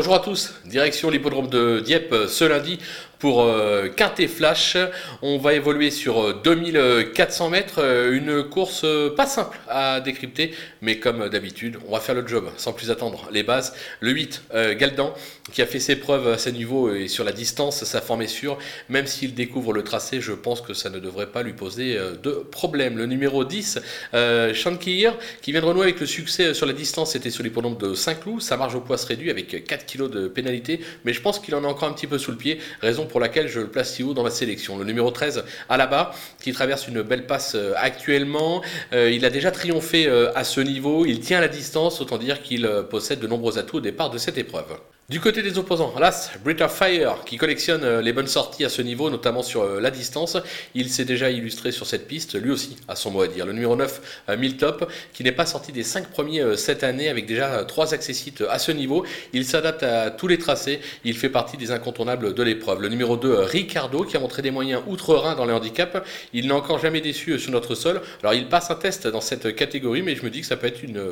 Bonjour à tous, direction l'hippodrome de Dieppe ce lundi pour euh, Quintet Flash. On va évoluer sur 2400 euh, mètres, euh, une course pas simple à décrypter, mais comme d'habitude, on va faire le job sans plus attendre. Les bases, le 8, Galdan, qui a fait ses preuves à ce niveau et sur la distance, sa forme est sûre. Même s'il découvre le tracé, je pense que ça ne devrait pas lui poser de problème. Le numéro 10, Shankir, qui vient de renouer avec le succès sur la distance, c'était sur l'hippodrome de Saint-Cloud. Sa marge au poids se réduit avec 4 kg de pénalité, mais je pense qu'il en a encore un petit peu sous le pied, raison pour laquelle je le place si haut dans ma sélection. Le numéro 13, Alaba, qui traverse une belle passe euh, actuellement. Euh, il a déjà triomphé euh, à ce niveau, il tient la distance, autant dire qu'il possède de nombreux atouts au départ de cette épreuve. Du côté des opposants, Las Britta Fire, qui collectionne euh, les bonnes sorties à ce niveau, notamment sur euh, la distance, il s'est déjà illustré sur cette piste, lui aussi a son mot à dire. Le numéro 9, euh, Miltop, qui n'est pas sorti des 5 premiers cette année, avec déjà 3 accessites à ce niveau, il s'adapte à tous les tracés, il fait partie des incontournables de l'épreuve. Le numéro 2, Ricardo, qui a montré des moyens outre-Rhin dans les handicaps, il n'a encore jamais déçu sur notre sol. Alors il passe un test dans cette catégorie, mais je me dis que ça peut être une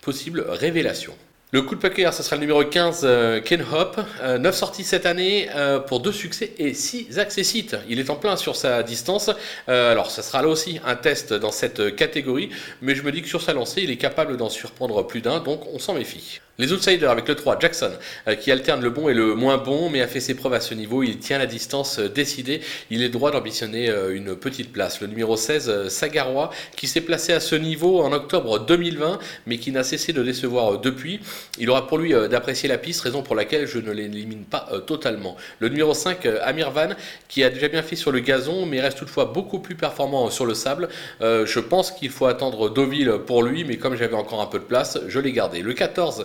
possible révélation. Le coup de poker, ce sera le numéro 15, euh, Ken Hop. 9 euh, sorties cette année euh, pour 2 succès et 6 accessites. Il est en plein sur sa distance. alors, ça sera là aussi un test dans cette catégorie. Mais je me dis que sur sa lancée, il est capable d'en surprendre plus d'un. Donc, on s'en méfie. Les outsiders avec le 3, Jackson, qui alterne le bon et le moins bon, mais a fait ses preuves à ce niveau. Il tient la distance décidée. Il est droit d'ambitionner une petite place. Le numéro 16, Sagarois, qui s'est placé à ce niveau en octobre 2020, mais qui n'a cessé de décevoir depuis. Il aura pour lui euh, d'apprécier la piste, raison pour laquelle je ne l'élimine pas euh, totalement. Le numéro 5, euh, Amir Van, qui a déjà bien fait sur le gazon, mais reste toutefois beaucoup plus performant sur le sable. je pense qu'il faut attendre Deauville pour lui, mais comme j'avais encore un peu de place, je l'ai gardé. Le 14,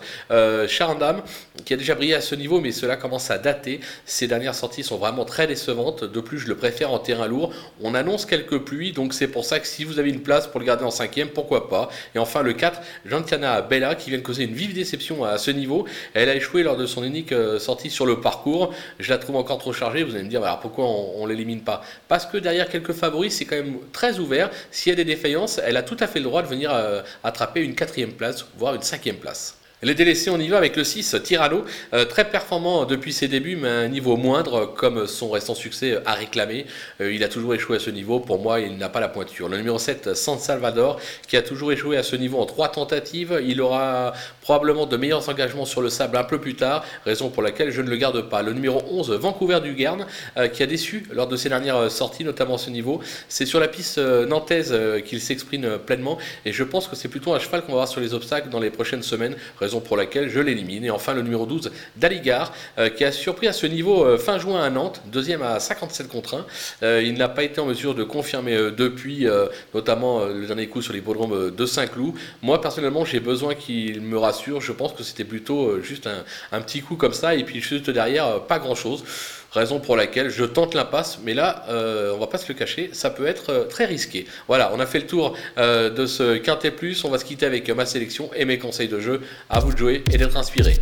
Charandam, qui a déjà brillé à ce niveau, mais cela commence à dater. Ses dernières sorties sont vraiment très décevantes. De plus, je le préfère en terrain lourd. On annonce quelques pluies, donc c'est pour ça que si vous avez une place pour le garder en cinquième, pourquoi pas? Et enfin, le 4, Gentiana Bella, qui vient de causer une vive déception à ce niveau. Elle a échoué lors de son unique euh, sortie sur le parcours. Je la trouve encore trop chargée. Vous allez me dire, pourquoi on, ne l'élimine pas? Parce que derrière quelques favoris, c'est quand même très ouvert. S'il y a des défaillances, elle a tout à fait le droit de venir euh, attraper une quatrième place, voire une cinquième place. Les délaissés, on y va avec le 6, Tiralo, euh, très performant depuis ses débuts, mais à un niveau moindre, comme son récent succès a réclamé. Euh, il a toujours échoué à ce niveau, pour moi, il n'a pas la pointure. Le numéro 7, San Salvador, qui a toujours échoué à ce niveau en trois tentatives. Il aura probablement de meilleurs engagements sur le sable un peu plus tard, raison pour laquelle je ne le garde pas. Le numéro 11, Vancouver du Guern, euh, qui a déçu lors de ses dernières sorties, notamment à ce niveau. C'est sur la piste nantaise qu'il s'exprime pleinement, et je pense que c'est plutôt un cheval qu'on va voir sur les obstacles dans les prochaines semaines pour laquelle je l'élimine. Et enfin le numéro 12, Daligar, euh, qui a surpris à ce niveau euh, fin juin à Nantes, deuxième à 57 contre 1. Euh, il n'a pas été en mesure de confirmer depuis, notamment le dernier coup sur les l'hippodrome de Saint-Cloud. Moi personnellement j'ai besoin qu'il me rassure, je pense que c'était plutôt juste un, petit coup comme ça, et puis juste derrière, pas grand-chose raison pour laquelle je tente l'impasse, mais là, on va pas se le cacher, ça peut être très risqué. Voilà, on a fait le tour de ce Quintet Plus, on va se quitter avec ma sélection et mes conseils de jeu. À vous de jouer et d'être inspiré.